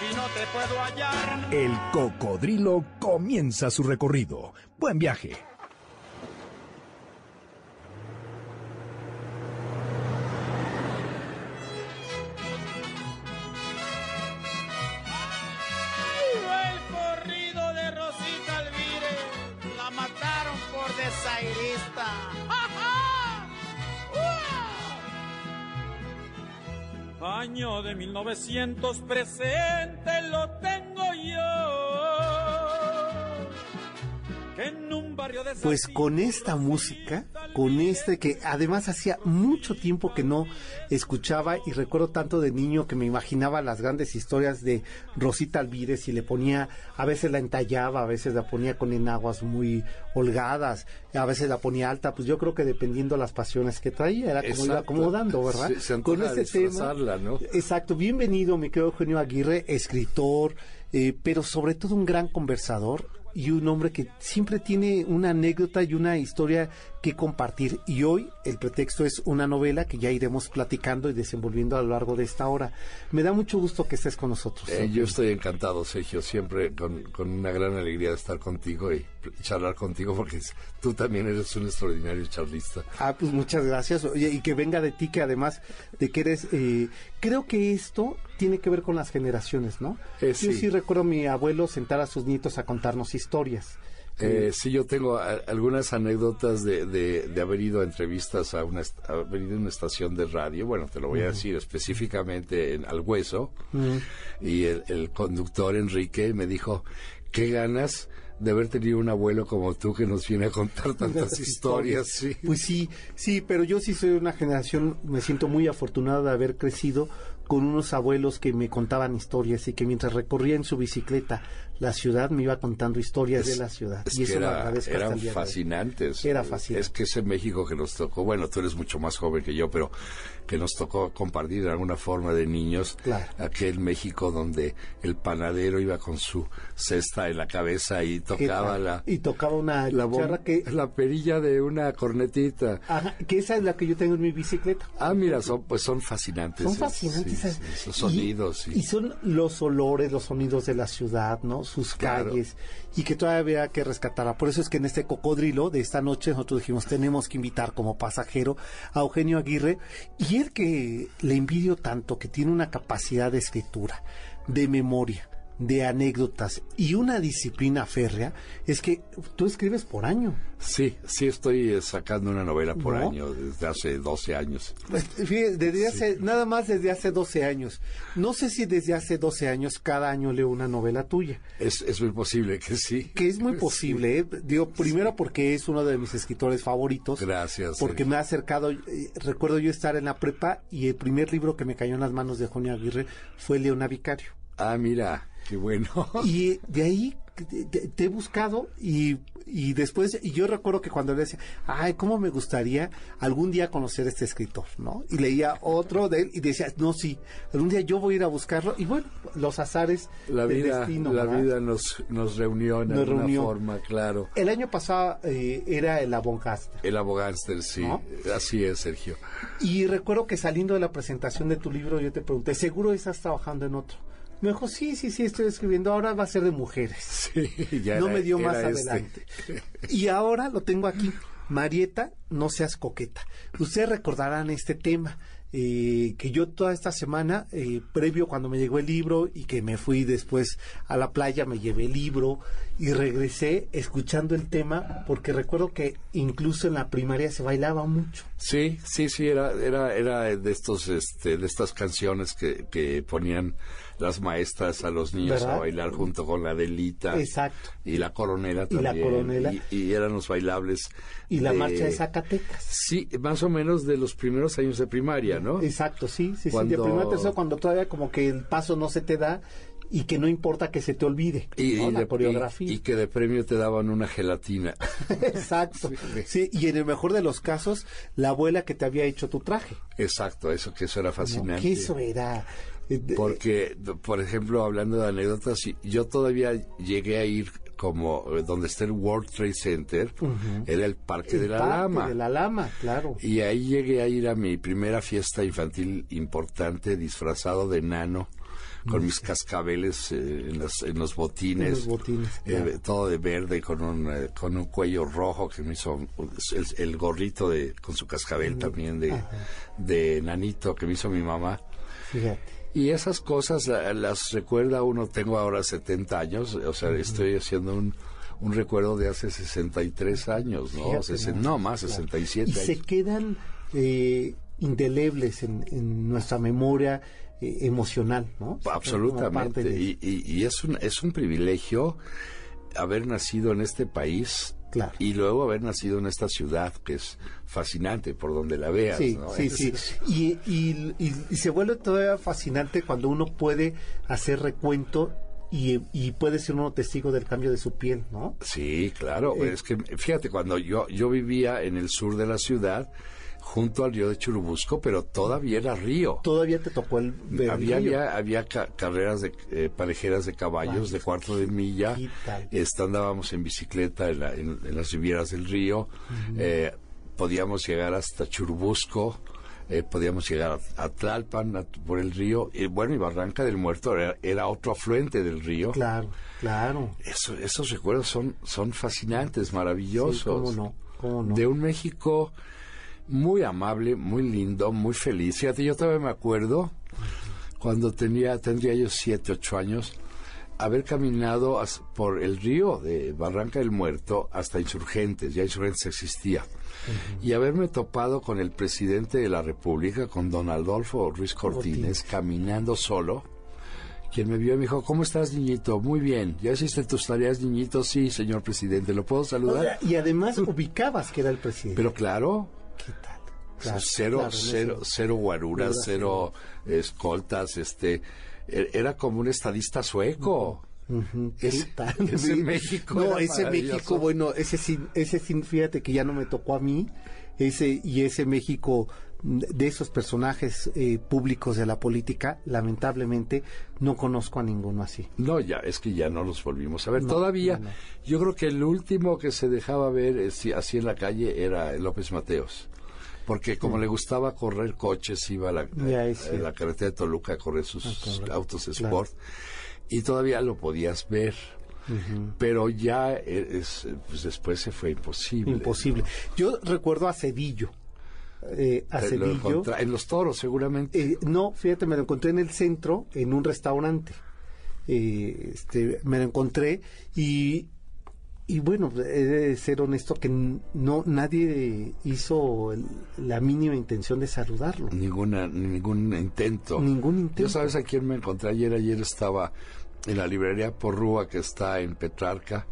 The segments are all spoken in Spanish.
y no te puedo hallar. El Cocodrilo comienza su recorrido. Buen viaje. Año de 1900 presente lo tengo yo. Pues con esta música, con este que además hacía mucho tiempo que no escuchaba y recuerdo tanto de niño que me imaginaba las grandes historias de Rosita Alvírez y le ponía, a veces la entallaba, a veces la ponía con enaguas muy holgadas, a veces la ponía alta, pues yo creo que dependiendo las pasiones que traía, era como iba acomodando, ¿verdad? Se- se antoja disfrazarla, ¿no? Exacto, bienvenido, mi querido Eugenio Aguirre, escritor, eh, pero sobre todo un gran conversador y un hombre que siempre tiene una anécdota y una historia que compartir. Y hoy el pretexto es una novela que ya iremos platicando y desenvolviendo a lo largo de esta hora. Me da mucho gusto que estés con nosotros. Eh, yo estoy encantado, Sergio, siempre con, con una gran alegría de estar contigo y charlar contigo porque tú también eres un extraordinario charlista. Ah, pues muchas gracias. Oye, y que venga de ti, que además de que eres... eh, creo que esto tiene que ver con las generaciones, ¿no? Eh, Yo sí. sí recuerdo a mi abuelo sentar a sus nietos a contarnos historias. Eh, sí, yo tengo a- algunas anécdotas de, de, de haber ido a entrevistas a una, haber ido a una estación de radio, bueno, te lo voy a decir específicamente en, al hueso, y el, el conductor Enrique me dijo, qué ganas de haber tenido un abuelo como tú que nos viene a contar tantas historias, sí. Pues sí, sí, pero yo sí soy de una generación, me siento muy afortunada de haber crecido con unos abuelos que me contaban historias y que mientras recorría en su bicicleta la ciudad me iba contando historias de la ciudad. Es y eso era- eran fascinantes. Era fascinante. Es que ese México que nos tocó, bueno, tú eres mucho más joven que yo, pero que nos tocó compartir de alguna forma de niños, Claro. aquel México donde el panadero iba con su cesta en la cabeza y ¿Qué tocaba la, y tocaba una la, que, la perilla de una cornetita. ajá, que esa es la que yo tengo en mi bicicleta. Ah, mira, son, pues son fascinantes. Son fascinantes sí, esas- sí, esos y- sonidos. sí. Y, son los olores, los sonidos de la ciudad, ¿no? Sus Claro. calles. Y que todavía había que rescatarla. Por eso es que en este cocodrilo de esta noche nosotros dijimos, tenemos que invitar como pasajero a Eugenio Aguirre. Y que le envidio tanto, que tiene una capacidad de escritura, de memoria, de anécdotas y una disciplina férrea, es que tú escribes por año. Sí, sí estoy eh, sacando una novela por ¿No? año desde hace 12 años. Pues, fíjate, desde hace, nada más desde hace 12 años. No sé si desde hace 12 años cada año leo una novela tuya. Es, es muy posible que sí. Que es muy posible, ¿eh? digo, primero porque es uno de mis escritores favoritos. Gracias. Porque Sergio. me ha acercado, eh, recuerdo yo estar en la prepa y el primer libro que me cayó en las manos de Juan Aguirre fue Leona Vicario. Ah, mira, qué bueno. Y de ahí te, te- te he buscado y, y después, y yo recuerdo que cuando le decía, ay, cómo me gustaría algún día conocer a este escritor, ¿no? Y leía otro de él y decía, no, sí, algún día yo voy a ir a buscarlo. Y bueno, los azares La del vida, destino. la ¿verdad? vida nos, nos reunió en Nos alguna reunió. forma, claro. El año pasado eh, era el Avoncaster. El abogánster, sí. ¿No? Así es, Sergio. Y recuerdo que saliendo de la presentación de tu libro, yo te pregunté, ¿seguro estás trabajando en otro? Me dijo, sí, sí, sí, estoy escribiendo, ahora va a ser de mujeres. Sí, ya no era- me dio más este. adelante. Y ahora lo tengo aquí. Marieta, no seas coqueta. Ustedes recordarán este tema. eh, que yo toda esta semana, eh, previo cuando me llegó el libro y que me fui después a la playa, me llevé el libro y regresé escuchando el tema porque recuerdo que incluso en la primaria se bailaba mucho. Sí, sí, sí, era, era, era de estos, este, de estas canciones que, que ponían las maestras a los niños ¿Verdad? a bailar junto con la delita. Exacto. Y la coronela Y la también. coronela. Y, y eran los bailables. Y la de- marcha de Zacatecas. Sí, más o menos de los primeros años de primaria, ¿no? Exacto, sí, sí, sí. Cuando- De primera a tercera, cuando todavía como que el paso no se te da y que no importa que se te olvide Y, ¿no? y la de, coreografía. y- y que de premio te daban una gelatina. Exacto. Sí, y en el mejor de los casos, la abuela que te había hecho tu traje. Exacto, eso que eso era ¿no? fascinante. Que eso era. Porque, por ejemplo, hablando de anécdotas, yo todavía llegué a ir como eh, donde está el World Trade Center, era el Parque el de la parque Lama. De la lama, claro. Y ahí llegué a ir a mi primera fiesta infantil importante, disfrazado de nano, con mis cascabeles eh, en, los, en los botines. En los botines, eh, todo de verde, con un, eh, con un cuello rojo que me hizo el, el gorrito de, con su cascabel también de, de nanito que me hizo mi mamá. Fíjate. Y esas cosas la- las recuerda uno, tengo ahora 70 años, o sea, estoy haciendo un, un recuerdo de hace 63 años, ¿no? Fíjate, ¿no? no, más, 67 Y se años. quedan eh, indelebles en, en nuestra memoria eh, emocional, ¿no? Absolutamente. de- Y, y- y es, un, es un privilegio haber nacido en este país Claro. y luego haber nacido en esta ciudad, que es fascinante por donde la veas. Sí, ¿no? sí, Es- sí. Y, y- y- y se vuelve todavía fascinante cuando uno puede hacer recuento y, y puede ser uno testigo del cambio de su piel, ¿no? Sí, claro. Eh, es que fíjate, cuando yo, yo vivía en el sur de la ciudad, junto al río de Churubusco, pero todavía era río. Todavía te tocó el Había, río. había, había ca- carreras de eh, parejeras de caballos de cuarto de milla. Este, andábamos en bicicleta en, la- en- en las rivieras del río. Eh, podíamos llegar hasta Churubusco. eh, podíamos llegar a, a Tlalpan a- por el río. Y bueno, y Barranca del Muerto era, era otro afluente del río. Claro, claro. Eso- esos recuerdos son, son fascinantes, Sí, maravillosos. cómo no, cómo no. De un México muy amable, muy lindo, muy feliz. Fíjate, yo todavía me acuerdo cuando tenía, tendría yo siete, ocho años, haber caminado por el río de Barranca del Muerto hasta Insurgentes, ya Insurgentes existía, y haberme topado con el presidente de la República, con don Adolfo Ruiz Cortines, caminando solo, quien me vio y me dijo, ¿cómo estás, niñito? Muy bien. ¿Ya hiciste tus tareas, niñito? Sí, señor presidente. ¿Lo puedo O saludar? sea, y además ubicabas que era el presidente. Pero claro, ¿Qué tal? Claro, cero, claro, cero, eso. cero guaruras, cero escoltas, este, e- era como un estadista sueco. Ujú, ¿qué Ese- tal? ese México No, ese. México, bueno, ese sí, ese sí, fíjate que ya no me tocó a mí. Ese, y ese México de esos personajes eh, públicos de la política, lamentablemente, no conozco a ninguno así. No, ya, es que ya no los volvimos a ver. No, Todavía, no, no. yo creo que el último que se dejaba ver eh, sí, así en la calle era López Mateos. Porque como le gustaba correr coches, iba a la, Ya, eh, la carretera de Toluca a correr sus autos claro. sport. Y todavía lo podías ver. Pero ya eh, es, pues después se fue imposible. Imposible. Yo recuerdo a Cedillo. Eh, a Cedillo. en los toros, seguramente. Eh, no, fíjate, me lo encontré en el centro, en un restaurante. Eh, este, me lo encontré y, y bueno, he de ser honesto que no nadie hizo el- la mínima intención de saludarlo. Ninguna, ningún intento. Ningún intento. ¿Yo sabes a quién me encontré ayer? Ayer estaba en la librería Porrúa, que está en Petrarca,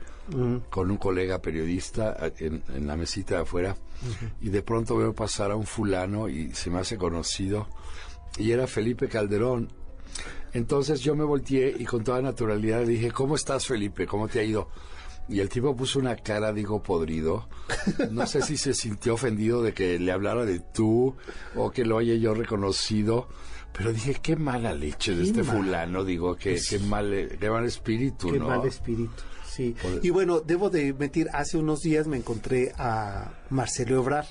Con un colega periodista a- en, en la mesita de afuera, y de pronto veo pasar a un fulano y se me hace conocido, y era Felipe Calderón. Entonces yo me volteé y con toda naturalidad le dije, ¿cómo estás Felipe? ¿Cómo te ha ido? Y el tipo puso una cara, digo, podrido. No sé si se sintió ofendido de que le hablara de tú o que lo haya yo reconocido. Pero dije, qué mala leche de Qué este mal. fulano, digo, qué, qué, mal, eh, qué mal espíritu, qué ¿no? mal espíritu. Sí. Y bueno, debo de mentir, hace unos días me encontré a Marcelo Ebrar,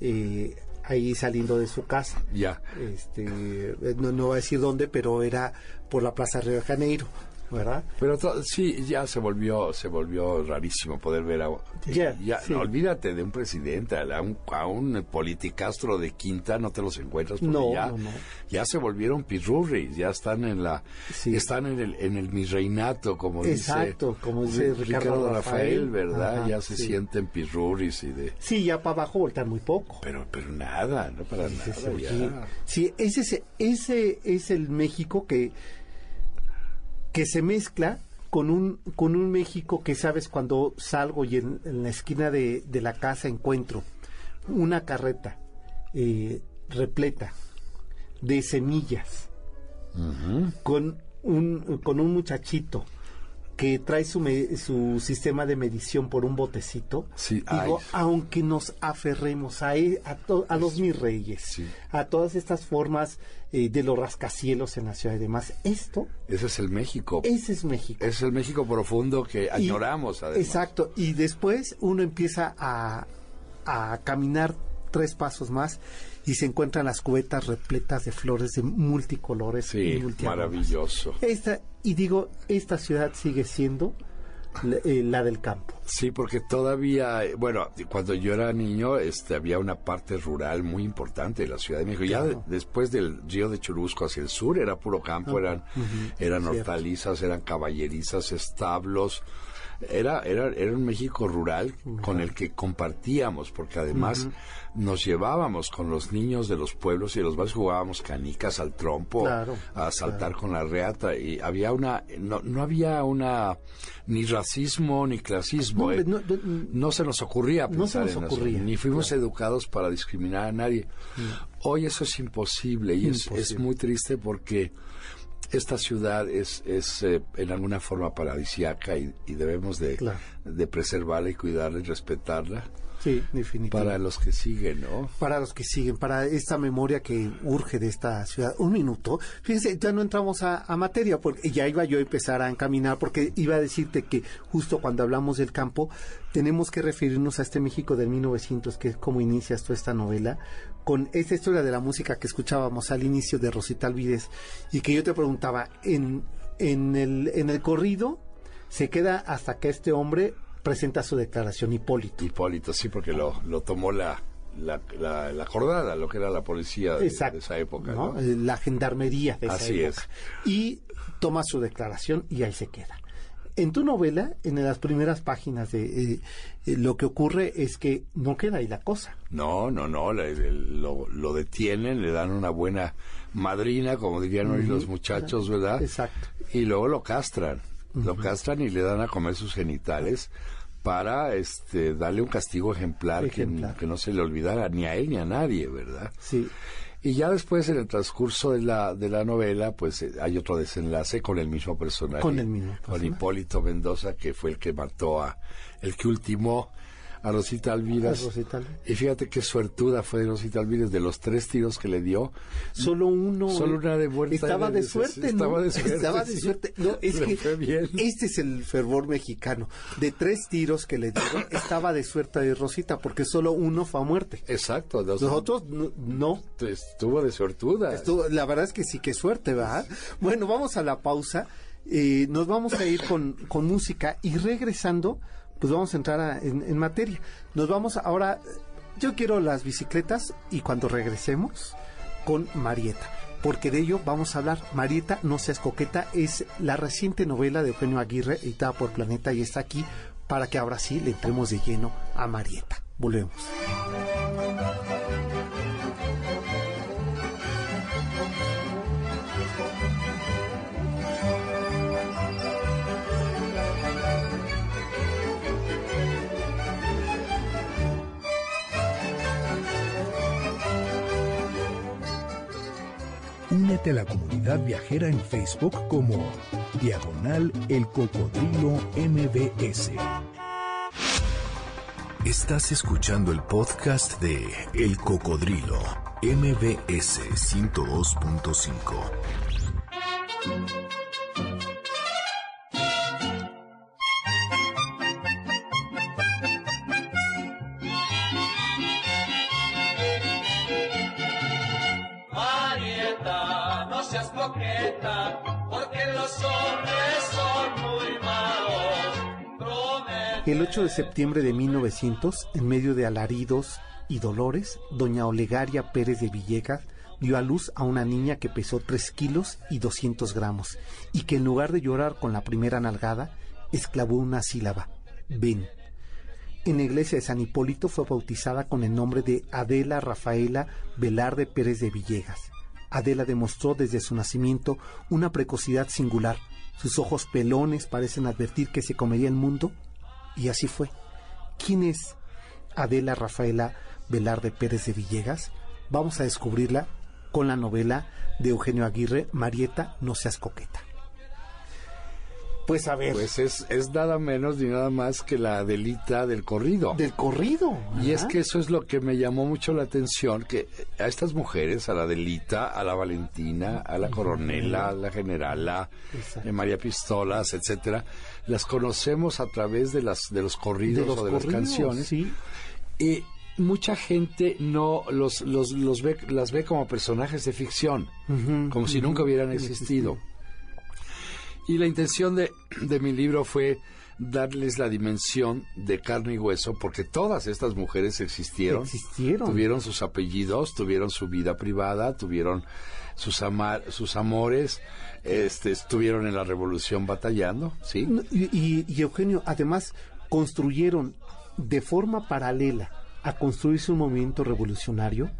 eh, ahí saliendo de su casa. Ya. Este, eh, no, no voy a decir dónde, pero era por la Plaza Río de Janeiro, ¿verdad? Pero sí, ya se volvió, se volvió rarísimo poder ver a... Ya, sí. no, olvídate de un presidente, a un, a un politicastro de quinta no te los encuentras porque No, ya, no, ya se volvieron pirurris, ya están en la, Sí. están en el, en el misreinato, como Exacto, dice, como dice Ri- Ricardo Rafael, Rafael, ¿verdad? ajá, ya se sí. sienten pirurris y de... Sí, ya para abajo voltean muy poco. Pero, pero nada, no para nada, sí, ya. sí. Ese, es- ese es el México que, que se mezcla con un, con un México que sabes cuando salgo y en, en la esquina de, de la casa encuentro una carreta eh, repleta de semillas con un, con un muchachito que trae su, me- su sistema de medición por un botecito, Sí, digo, ay. aunque nos aferremos a, e- a, to- a los mis reyes, Sí. a todas estas formas eh, de los rascacielos en la ciudad y demás, esto, Ese es el México. ese es México. Ese es el México profundo que Y- añoramos, además. Exacto, y después uno empieza a, a caminar tres pasos más y se encuentran las cubetas repletas de flores de multicolores. Sí, y maravilloso. Esta, y digo, esta ciudad sigue siendo la, eh, la del campo. Sí, porque todavía, eh, bueno, cuando yo era niño, este, había una parte rural muy importante de la Ciudad de México. Ya de- después del río de Churubusco hacia el sur era puro campo, eran, eran Cierto. hortalizas, eran caballerizas, establos. Era, era, era un México rural con el que compartíamos, porque además nos llevábamos con los niños de los pueblos y los barrios, jugábamos canicas al trompo, Claro, a saltar con la reata, y había una, no, no había una, ni racismo ni clasismo. No, eh. no, no, No se nos ocurría No se nos en eso, ocurría, ni fuimos educados para discriminar a nadie. Hoy eso es imposible y es, muy triste porque esta ciudad es, es eh, en alguna forma paradisiaca y, y debemos de, Claro. de preservarla y cuidarla y respetarla Sí, definitivamente. para los que siguen, ¿no? para los que siguen, para esta memoria que urge de esta ciudad. Un minuto. Fíjense, ya no entramos a, a materia, porque ya iba yo a empezar a encaminar, porque iba a decirte que justo cuando hablamos del campo, tenemos que referirnos a este México del 1900, que es como inicias toda esta novela, con esta historia de la música que escuchábamos al inicio de Rosita Alvides, y que yo te preguntaba, en, en, el, en el corrido se queda hasta que este hombre presenta su declaración, Hipólito. Hipólito, sí, porque lo, lo tomó la, la, la, la acordada, lo que era la policía de, esa época, ¿no? ¿no? Eh, La gendarmería de esa Así época. Y toma su declaración y ahí se queda. En tu novela, en las primeras páginas de eh, eh, lo que ocurre es que no queda ahí la cosa. No, no, no, le- le- lo, lo detienen, le dan una buena madrina, como dirían hoy los muchachos, ¿verdad? Exacto. Y luego lo castran, lo castran y le dan a comer sus genitales para este darle un castigo ejemplar, que- Ejemplar. Que, no se le olvidara ni a él ni a nadie, ¿verdad? Sí. Y ya después, en el transcurso de la, de la novela, pues eh, hay otro desenlace con el mismo personaje. Con el mismo Con personaje. Hipólito Mendoza, que fue el que mató a, el que ultimó a Rosita Alviras. A Rosita Alviras. Y fíjate qué suertuda fue Rosita Alviras de los tres tiros que le dio. Solo uno. Solo una de vuelta Estaba de- de de- suerte, ¿no? estaba de suerte, Estaba de suerte. No, es que fue bien. este es el fervor mexicano. De tres tiros que le dieron, estaba de suerte de Rosita, porque solo uno fue a muerte. Exacto. los- Los otros no. no. Estuvo de suertuda. Estuvo- la verdad es que sí, qué suerte, ¿verdad? Bueno, vamos a la pausa. Eh, nos vamos a ir con, con música y regresando, pues vamos a entrar en, en materia. Nos vamos ahora. Yo quiero las bicicletas y cuando regresemos con Marieta. Porque de ello vamos a hablar. Marieta, no seas coqueta, es la reciente novela de Eugenio Aguirre, editada por Planeta, y está aquí para que ahora sí le entremos de lleno a Marieta. Volvemos. Únete a la comunidad viajera en Facebook como Diagonal El Cocodrilo MBS. Estás escuchando el podcast de El Cocodrilo MBS 102.5. El 8 de septiembre de 1900, en medio de alaridos y dolores, doña Olegaria Pérez de Villegas dio a luz a una niña que pesó 3 kilos y 200 gramos y que en lugar de llorar con la primera nalgada, esclavó una sílaba, ven. En la iglesia de San Hipólito fue bautizada con el nombre de Adela Rafaela Velarde Pérez de Villegas. Adela demostró desde su nacimiento una precocidad singular. Sus ojos pelones parecen advertir que se comería el mundo y así fue. ¿Quién es Adela Rafaela Velarde Pérez de Villegas? Vamos a descubrirla con la novela de Eugenio Aguirre, Marieta, no seas coqueta. Pues a ver, Pues es, es nada menos ni nada más que la Adelita del corrido. del corrido. Y es que eso es lo que me llamó mucho la atención, que a estas mujeres, a la Adelita, a la Valentina, a la Coronela, a la Generala, eh, María Pistolas, etcétera, las conocemos a través de las de los corridos de los o de las corridos, canciones. sí. Y mucha gente no los, los, los ve, las ve como personajes de ficción, como si nunca hubieran hubieran existido. Y la intención de, de mi libro fue darles la dimensión de carne y hueso, porque todas estas mujeres existieron, Existieron. tuvieron sus apellidos, tuvieron su vida privada, tuvieron sus, amar, sus amores, este, estuvieron en la revolución batallando, ¿sí? Y- y, Eugenio, además, construyeron de forma paralela a construirse un movimiento revolucionario,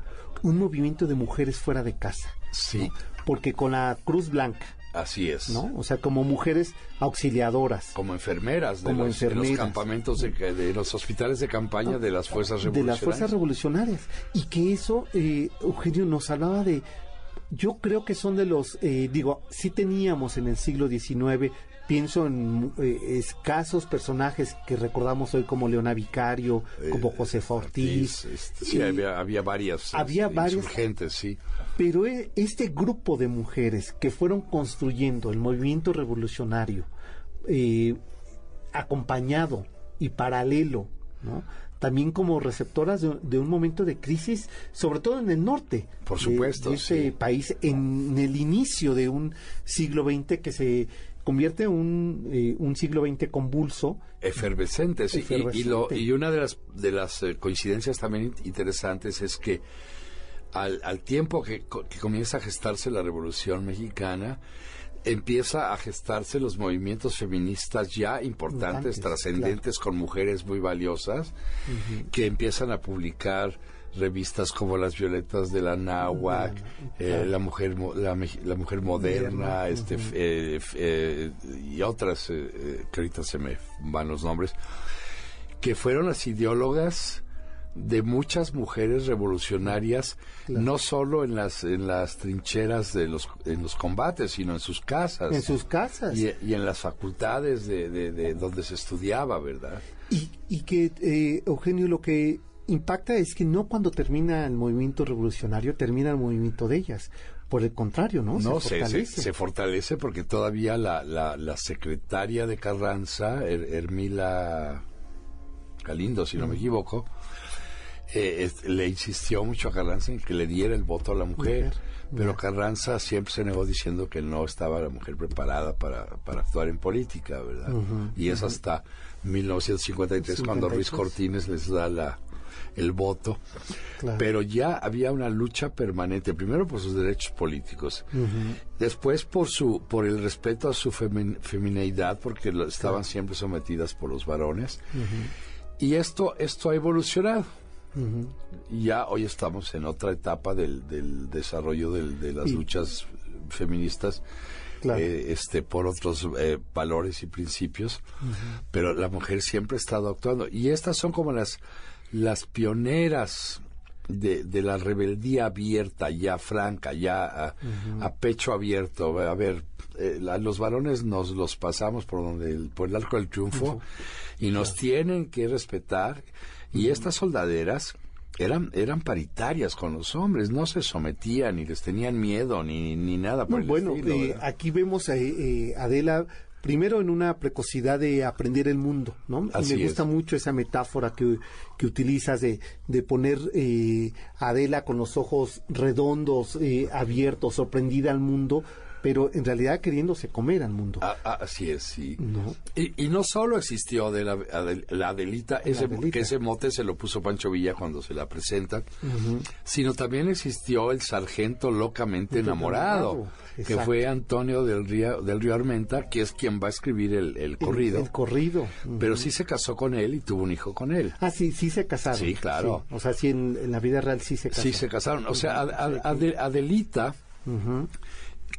un movimiento de mujeres fuera de casa. Sí, Porque con la Cruz Blanca, así es. ¿no? O sea, como mujeres auxiliadoras Como enfermeras de, Como los, de los enfermeras. campamentos, de, de los hospitales de campaña de las fuerzas de revolucionarias. las fuerzas revolucionarias. Y que eso, eh, Eugenio, nos hablaba de. Yo creo que son de los. eh, digo, sí teníamos en el siglo XIX. Pienso en eh, escasos personajes que recordamos hoy como Leona Vicario, como Eh, Josefa Ortiz. este, sí, había, había varias Había este, varias- insurgentes, sí. Pero e- este grupo de mujeres que fueron construyendo el movimiento revolucionario, eh, acompañado y paralelo, ¿no? También como receptoras de, de un momento de crisis, sobre todo en el norte Por de- supuesto, de, este sí. país, en el inicio de un siglo XX que se convierte en un, eh, un siglo XX convulso. Efervescentes. sí, y- Y, lo- Efervescente. y una de las, de las eh, coincidencias también in- interesantes es que al, al tiempo que, que comienza a gestarse la Revolución Mexicana, empieza a gestarse los movimientos feministas ya importantes, trascendentes, con mujeres muy valiosas, que empiezan a publicar revistas como las Violetas de la Náhuac, eh, la mujer la, la mujer moderna, este eh, eh, y otras eh, eh, que ahorita se me van los nombres, que fueron las ideólogas de muchas mujeres revolucionarias, no solo en las en las trincheras de los en los combates, sino en sus casas En sus casas. y, y en las facultades de, de- de donde se estudiaba, ¿verdad? Y, y que, eh, Eugenio, lo que impacta es que no cuando termina el movimiento revolucionario termina el movimiento de ellas. Por el contrario, ¿no? No, se, se, fortalece. se fortalece porque todavía la, la, la secretaria de Carranza, Her- Hermila Galindo, si no me equivoco, eh, es- le insistió mucho a Carranza en que le diera el voto a la mujer. Mujer, Pero Carranza siempre se negó diciendo que no estaba la mujer preparada para, para actuar en política, ¿verdad? y es hasta 1953 cuando Ruiz 53. Cortines les da la, el voto. Claro. Pero ya había una lucha permanente, primero por sus derechos políticos, después por su por el respeto a su femin- femineidad, porque lo- estaban siempre sometidas por los varones. Y esto, esto ha evolucionado. Y Ya hoy estamos en otra etapa del, del desarrollo del- de las Y- luchas feministas. Claro. eh, este por otros eh, valores y principios. Pero la mujer siempre ha estado actuando. Y estas son como las las pioneras de, de la rebeldía abierta ya franca ya a, a pecho abierto. A ver eh, la- los varones nos los pasamos por donde el, por el arco del triunfo y nos tienen que respetar y estas soldaderas eran eran paritarias con los hombres no se sometían ni les tenían miedo ni ni nada por No, el bueno, estilo, eh, aquí vemos a eh, Adela primero en una precocidad de aprender el mundo, ¿no? Así y me gusta es. mucho esa metáfora que, que utilizas de, de poner eh, a Adela con los ojos redondos, eh, abiertos, sorprendida al mundo, pero en realidad queriéndose comer al mundo. Ah, ah, así es, sí. No. Y, y no solo existió de la, Adel- la Adelita, ese, Adelita. que ese mote se lo puso Pancho Villa cuando se la presentan, sino también existió el sargento locamente enamorado, enamorado, que exacto. fue Antonio del Río, del Río Armenta, que es quien va a escribir el, el El- corrido. El, corrido. pero sí se casó con él y tuvo un hijo con él. Ah, sí, sí se casaron. Sí, claro. Sí. O sea, sí, en, en la vida real sí se casaron. Sí, se casaron. O sea, Ad- Ad- Ade- Adelita, Ujú.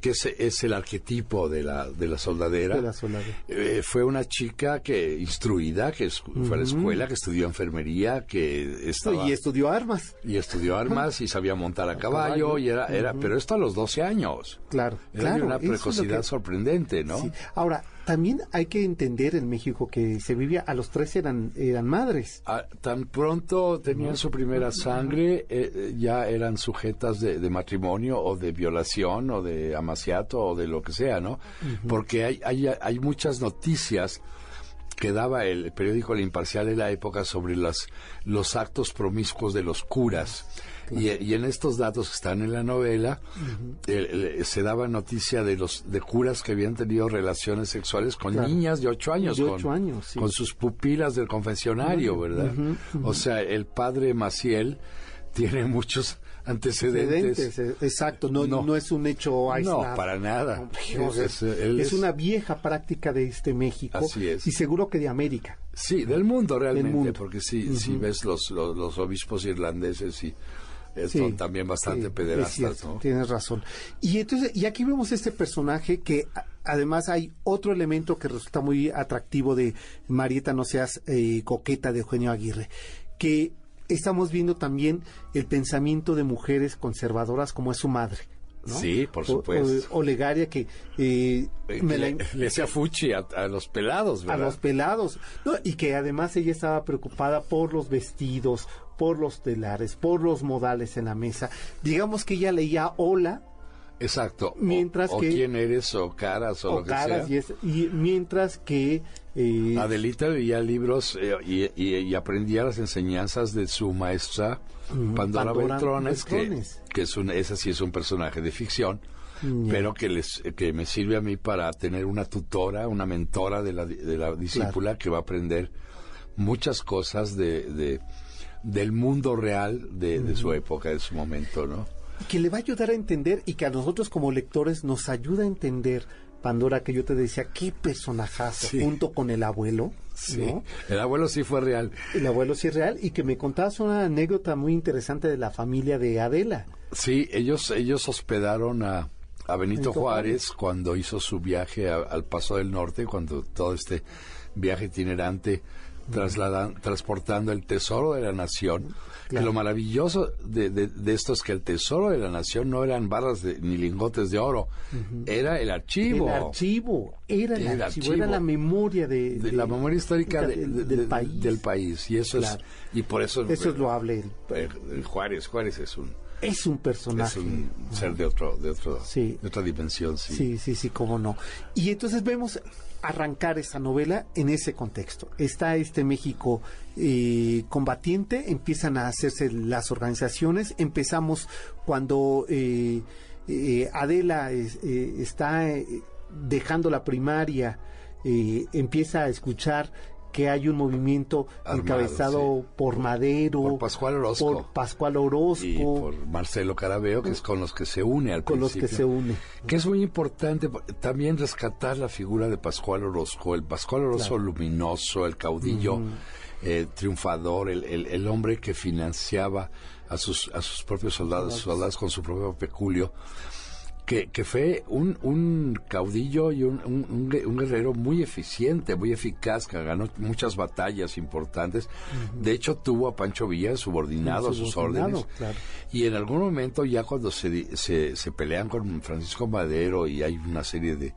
Que es, es el arquetipo de la, de la soldadera, De la soldadera. Eh, fue una chica que instruida, que es- fue a la escuela, que estudió enfermería, que estaba Y estudió armas, y estudió armas y sabía montar a caballo, caballo. y era, era, pero esto a los 12 años. claro. Era claro, una es precocidad que- sorprendente, ¿no? Sí. Ahora, también hay que entender en México que se vivía, a los tres eran, eran madres. Ah, tan pronto tenían su primera sangre, eh, eh, ya eran sujetas de, de matrimonio o de violación o de amaciato o de lo que sea, ¿no? Porque hay, hay, hay muchas noticias que daba el periódico El Imparcial de la época sobre las, los actos promiscuos de los curas. Y, y en estos datos que están en la novela, el- el- se daba noticia de los de curas que habían tenido relaciones sexuales con Claro. niñas de ocho años, De con, ocho años, sí. con sus pupilas del confesionario, ¿verdad? O sea, el padre Maciel tiene muchos antecedentes. Antecedentes, eh, exacto, no, no. No. es un hecho aislado. No, para nada. Es- es es- una vieja práctica de este México Así es. y seguro que de América. Sí, del mundo realmente, mundo. porque si, si ves los, los, los obispos irlandeses y eh, Sí, son también bastante sí, pederastas, cierto, ¿no? Tienes razón. Y entonces, y aquí vemos este personaje que además hay otro elemento que resulta muy atractivo de Marieta No seas eh, coqueta de Eugenio Aguirre, que estamos viendo también el pensamiento de mujeres conservadoras como es su madre. ¿No? Sí, por supuesto. O, Olegaria que eh, me la- le, hacía fuchi a, a los pelados, a ¿verdad? los pelados. No, y que además ella estaba preocupada por los vestidos, por los telares, por los modales en la mesa. Digamos que ella leía hola Exacto. O- Mientras o, que- quién eres, o caras, o, o lo que caras sea. y, es- y mientras que eh, Adelita leía libros eh, y, y- y aprendía las enseñanzas de su maestra Pandora, Pandora Beltrones, que, Beltrones. que es un, esa sí es un personaje de ficción, Ya. pero que, les, que me sirve a mí para tener una tutora, una mentora de la, de la discípula que va a aprender muchas cosas de, de- del mundo real de, de su época, de su momento, ¿no? Que le va a ayudar a entender y que a nosotros como lectores nos ayuda a entender Pandora que yo te decía qué personajazo Sí. junto con el abuelo ¿no? El abuelo sí fue real. el abuelo sí es real y que me contabas una anécdota muy interesante de la familia de Adela Sí, ellos, ellos hospedaron a, a Benito Benito Juárez cuando hizo su viaje a- al Paso del Norte, cuando todo este viaje itinerante trasladan, transportando el tesoro de la nación. Que lo maravilloso de, de- de esto es que el tesoro de la nación no eran barras de- ni lingotes de oro, era el archivo. el archivo era el, El archivo, archivo. era la memoria de, la memoria histórica de- del, de- del de- país del país. Y eso Claro. es, y por eso, eso es loable eh, Juárez, Juárez es un, es un es personaje un ser de otro, de otro, Sí. de otra dimensión, sí. Sí, sí, sí, cómo no. Y entonces vemos arrancar esa novela en ese contexto. Está este México eh, combatiente, empiezan a hacerse las organizaciones, empezamos cuando eh, eh, Adela es- eh, está eh, dejando la primaria, empieza a escuchar que hay un movimiento Armado, encabezado por Madero, Por Pascual Orozco. por Pascual Orozco, y por Marcelo Carabeo, que es con los que se une al con los que principio. se une. Que es muy importante po- también rescatar la figura de Pascual Orozco, el Pascual Orozco luminoso, el caudillo eh, triunfador, el, el- el hombre que financiaba a sus, a sus propios soldados, soldados con su propio peculio, que, que fue un, un caudillo y un, un- un gue- un guerrero muy eficiente, muy eficaz, que ganó muchas batallas importantes. De hecho, tuvo a Pancho Villa subordinado a sus órdenes. claro. Y en algún momento, ya cuando se, se, se pelean con Francisco Madero y hay una serie de,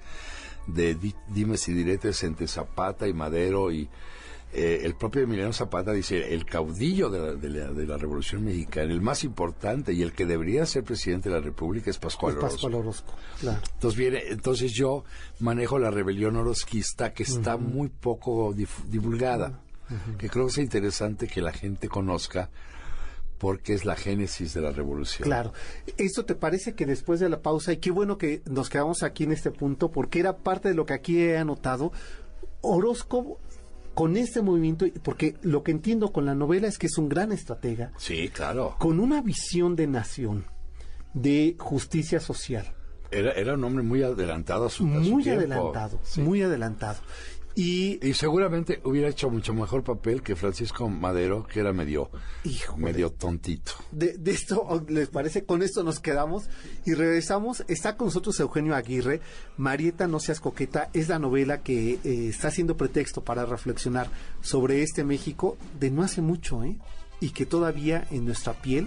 de di- dimes y diretes entre Zapata y Madero y eh, el propio Emiliano Zapata dice, el caudillo de la, de, la, de la Revolución Mexicana, el más importante y el que debería ser presidente de la República es Pascual Orozco. Pascual Orozco, claro. Entonces, viene, entonces yo manejo la rebelión orozquista que está muy poco divulgada, que creo que es interesante que la gente conozca porque es la génesis de la revolución. Claro. ¿Esto te parece que después de la pausa, y qué bueno que nos quedamos aquí en este punto, porque era parte de lo que aquí he anotado, Orozco con este movimiento, porque lo que entiendo con la novela es que es un gran estratega, Sí, claro. con una visión de nación, de justicia social, Era, era un hombre muy adelantado a su, a su muy tiempo. adelantado, Sí. muy adelantado. Y, Y seguramente hubiera hecho mucho mejor papel que Francisco Madero, que era medio, Híjole. medio tontito. de, de esto, ¿les parece? Con esto nos quedamos y regresamos. Está con nosotros Eugenio Aguirre. Marieta, no seas coqueta, es la novela que eh, está siendo pretexto para reflexionar sobre este México de no hace mucho, ¿eh? Y que todavía en nuestra piel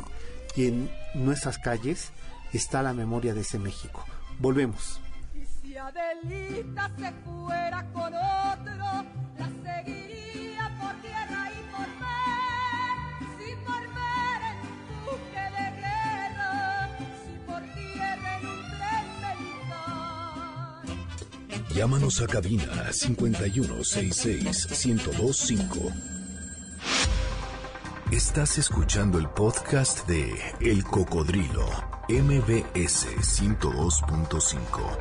y en nuestras calles está la memoria de ese México. Volvemos. Si Adelita se fuera con otro, la seguiría por tierra y por mar. Si por mar en un buque de guerra, si por tierra en un tren militar. Llámanos a cabina 5166-1025. Estás escuchando el podcast de El Cocodrilo, MBS 102.5.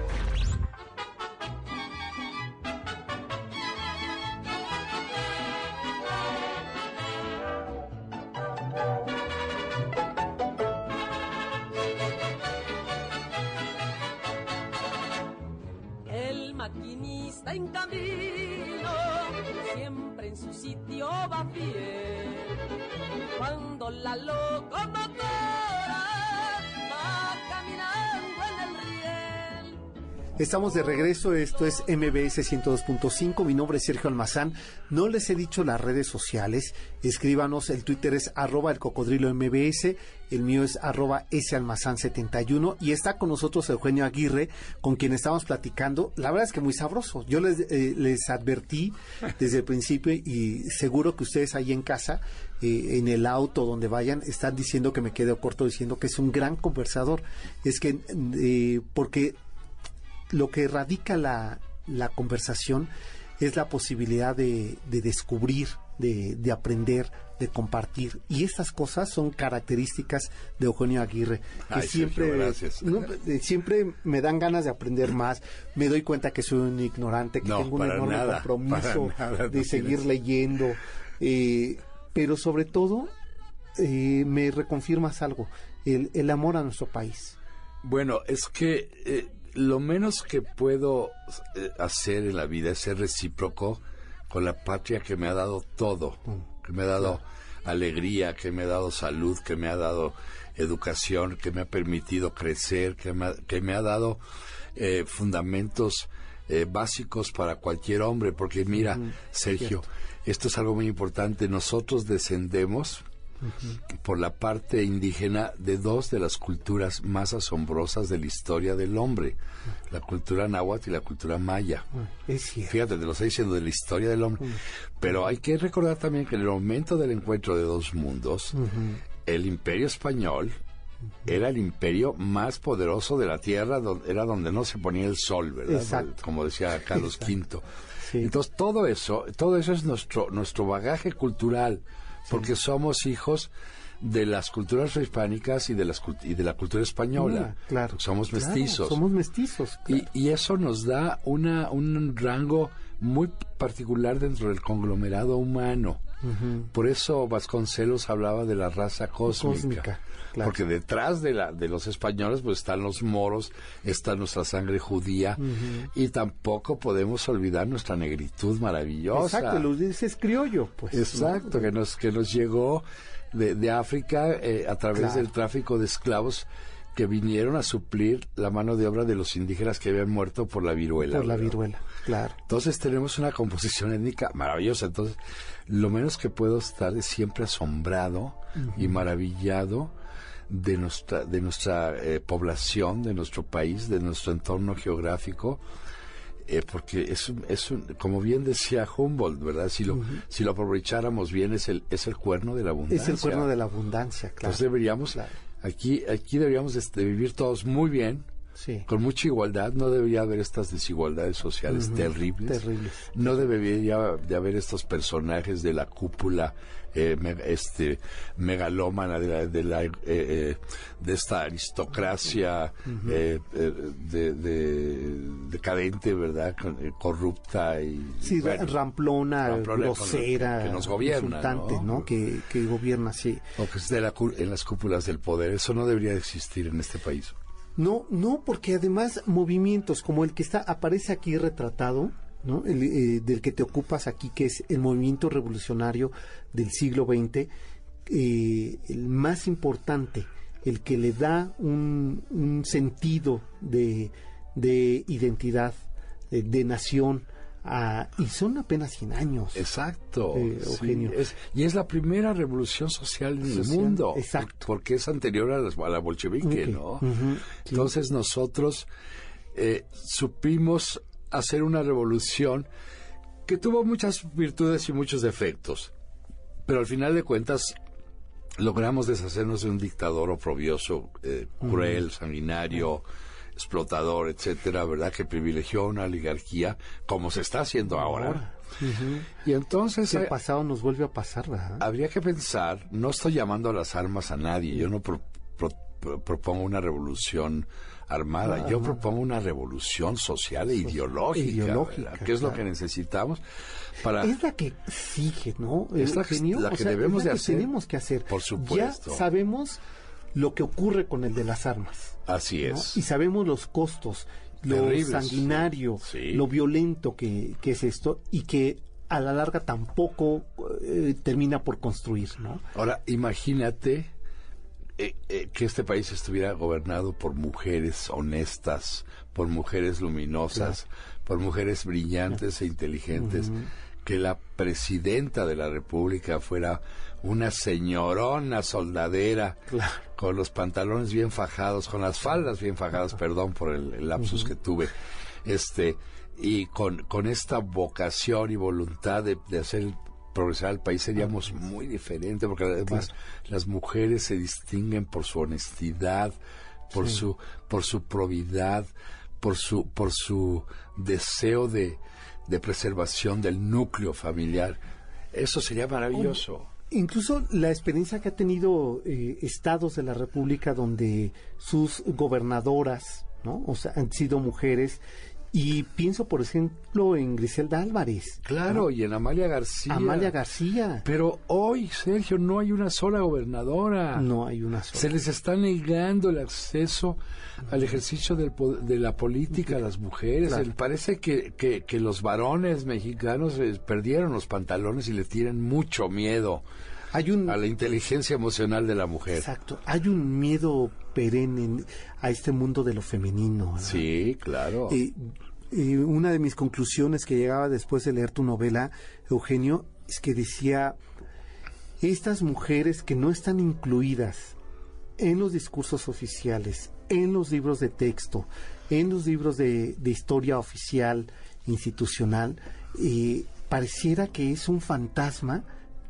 la locomotora Estamos de regreso, esto es MBS 102.5, mi nombre es Sergio Almazán, no les he dicho las redes sociales, escríbanos, el Twitter es arroba el cocodrilo MBS, el mío es arroba salmazán71 y está con nosotros Eugenio Aguirre, con quien estamos platicando, la verdad es que muy sabroso, yo les, eh, les advertí desde el principio y seguro que ustedes ahí en casa, eh, en el auto, donde vayan, están diciendo que me quedo corto diciendo que es un gran conversador, es que eh, porque lo que radica la, la conversación es la posibilidad de, de descubrir, de, de aprender, de compartir. Y estas cosas son características de Eugenio Aguirre, que Ay, siempre, no, eh, siempre me dan ganas de aprender más. Me doy cuenta que soy un ignorante, que No, tengo un enorme nada, compromiso nada, de no seguir tienes. leyendo. eh, pero sobre todo, eh, me reconfirmas algo, el, el amor a nuestro país. Bueno, es que eh, lo menos que puedo eh, hacer en la vida es ser recíproco con la patria que me ha dado todo, que me ha dado alegría, que me ha dado salud, que me ha dado educación, que me ha permitido crecer, que me ha, que me ha dado eh, fundamentos eh, básicos para cualquier hombre, porque mira, Sergio, esto es algo muy importante, nosotros descendemos por la parte indígena de dos de las culturas más asombrosas de la historia del hombre, la cultura náhuatl y la cultura maya. Es cierto. Fíjate, te lo estoy diciendo de la historia del hombre. Pero hay que recordar también que en el momento del encuentro de dos mundos, el imperio español era el imperio más poderoso de la tierra, era donde no se ponía el sol, ¿verdad? Exacto. Como decía Carlos Exacto. V. Sí. Entonces todo eso, todo eso es nuestro nuestro bagaje cultural, porque somos hijos de las culturas prehispánicas y de las y de la cultura española. Ah, claro. Somos Claro, mestizos. somos mestizos. Y, claro. y eso nos da una, un rango muy particular dentro del conglomerado humano. Por eso Vasconcelos hablaba de la raza cósmica. Cósmica, claro. Porque detrás de, la, de los españoles pues están los moros, está nuestra sangre judía y tampoco podemos olvidar nuestra negritud maravillosa. Exacto, lo dices criollo, pues. Exacto, que nos que nos llegó de, de África eh, a través Claro. del tráfico de esclavos que vinieron a suplir la mano de obra de los indígenas que habían muerto por la viruela. Por la viruela, claro. Entonces tenemos una composición étnica maravillosa. Entonces, lo menos que puedo estar es siempre asombrado y maravillado de nuestra, de nuestra eh, población, de nuestro país, de nuestro entorno geográfico. eh, porque es, un- es un- como bien decía Humboldt, ¿verdad? Si lo, si lo aprovecháramos bien, es el, es el cuerno de la abundancia. Es el cuerno de la abundancia, claro. Entonces deberíamos, Claro. aquí, aquí deberíamos este, vivir todos muy bien, Sí. con mucha igualdad, no debería haber estas desigualdades sociales terribles. Terribles. No debería de haber estos personajes de la cúpula eh, este megalómana de la, de, la, eh, eh, de esta aristocracia eh, eh, de, de- decadente, ¿verdad? Corrupta y Sí, bueno, ramplona, ramplona, grosera, que- que nos gobierna, ¿no? ¿no? Que, que gobierna, sí. o que esté la en las cúpulas del poder. Eso no debería de existir en este país. No, no, porque además movimientos como el que está aparece aquí retratado, ¿no? El, eh, del que te ocupas aquí, que es el movimiento revolucionario del siglo XX, eh, el más importante, el que le da un, un sentido de, de identidad, de, de nación, a- y son apenas 100 años. Exacto. Eh, sí, Eugenio. es- y es la primera revolución social en el mundo. exacto. Porque es anterior a la, a la bolchevique, ¿no? Entonces nosotros eh, supimos hacer una revolución que tuvo muchas virtudes y muchos defectos, pero al final de cuentas logramos deshacernos de un dictador oprobioso, eh, cruel, sanguinario, explotador, etcétera, ¿verdad? Que privilegió una oligarquía como se está haciendo ahora. Y entonces El eh, pasado nos vuelve a pasar, ¿verdad? habría que pensar, no estoy llamando a las armas a nadie, yo no pro- pro- pro- propongo una revolución armada, yo propongo una revolución social e ideológica, ideológica, que es lo que necesitamos para... Es la que sigue, ¿no? Es la que- la O que sea, debemos es la de que hacer. tenemos que hacer. Por supuesto. Ya sabemos lo que ocurre con el de las armas. Así ¿no? es. Y sabemos los costos, lo Terribles, sanguinario, sí. lo violento que, que es esto y que a la larga tampoco eh, termina por construir, ¿no? Ahora, imagínate eh, eh, que este país estuviera gobernado por mujeres honestas, por mujeres luminosas, por mujeres brillantes e inteligentes, que la presidenta de la República fuera una señorona soldadera, Claro. con los pantalones bien fajados, con las faldas bien fajadas, perdón por el, el lapsus que tuve, este, y con, con esta vocación y voluntad de, de hacer progresar al país seríamos muy diferentes, porque además las mujeres se distinguen por su honestidad, por su, por su probidad, por su, por su deseo de, de preservación del núcleo familiar. Eso sería maravilloso. Incluso la experiencia que ha tenido eh, estados de la República donde sus gobernadoras, ¿no? O sea, han sido mujeres y pienso, por ejemplo, en Griselda Álvarez, Claro, y en Amalia García. Amalia García. Pero hoy, Sergio, no hay una sola gobernadora. No hay una sola. Se les está negando el acceso al ejercicio del de la política a las mujeres. Claro. El- parece que, que, que los varones mexicanos eh, perdieron los pantalones y le tienen mucho miedo Hay un a la inteligencia emocional de la mujer. exacto, hay un miedo perenne en- a este mundo de lo femenino. ¿verdad? Sí, claro. Eh, eh, una de mis conclusiones que llegaba después de leer tu novela, Eugenio, es que decía, estas mujeres que no están incluidas en los discursos oficiales, en los libros de texto, en los libros de, de historia oficial, institucional, eh, pareciera que es un fantasma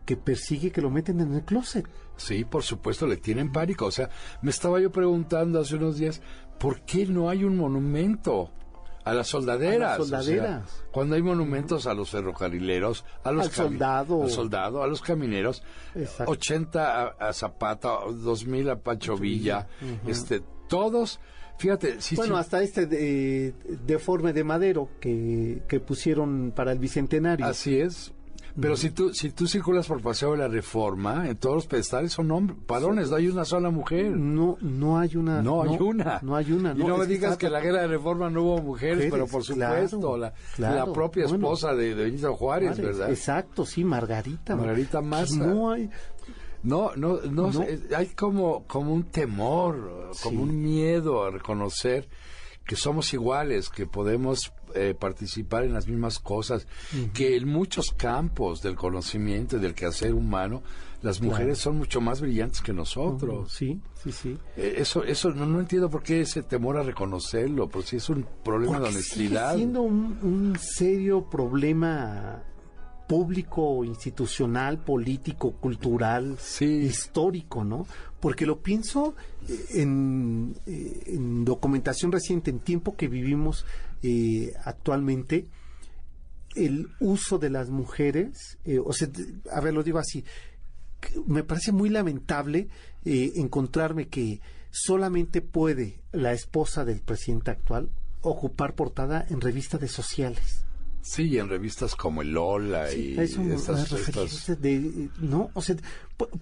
que persigue que lo meten en el closet. Sí, por supuesto, le tienen pánico. O sea, me estaba yo preguntando hace unos días, ¿por qué no hay un monumento a las soldaderas? A las O sea, soldaderas. cuando hay monumentos a los ferrocarrileros, a los Al soldado. al soldado, a los camineros, Exacto. 80 a, a Zapata, 2000 a Pancho Villa, este, todos, fíjate, Bueno, hasta este de- deforme de madero que, que pusieron para el bicentenario. así es. Pero si tú si tú circulas por Paseo de la Reforma, en todos los pedestales son hombres, varones, no hay una sola mujer. No, no hay una. No hay una. No hay una. Y no, me digas que en la guerra de reforma no hubo mujeres, Mujeres, pero por supuesto, claro, la, claro. la propia Bueno. esposa de, de Benito Juárez, Juárez, ¿verdad? Exacto, sí, Margarita. Margarita Maza. No hay. No, no, no, No. hay como, como un temor, como un miedo a reconocer que somos iguales, que podemos eh, participar en las mismas cosas, que en muchos campos del conocimiento y del quehacer humano, las mujeres son mucho más brillantes que nosotros. Sí, sí, sí. Eh, Eso, eso no, no entiendo por qué ese temor a reconocerlo, pero si es un problema de Porque sigue honestidad. siendo un, un serio problema público, institucional, político, cultural, Sí. histórico, ¿no? Porque lo pienso eh, en, eh, en documentación reciente, en tiempo que vivimos eh, actualmente, el uso de las mujeres, eh, o sea, a ver, lo digo así, me parece muy lamentable eh, encontrarme que solamente puede la esposa del presidente actual ocupar portada en revistas de sociales. Sí, y en revistas como el Lola y A eso estas, de, no, o sea,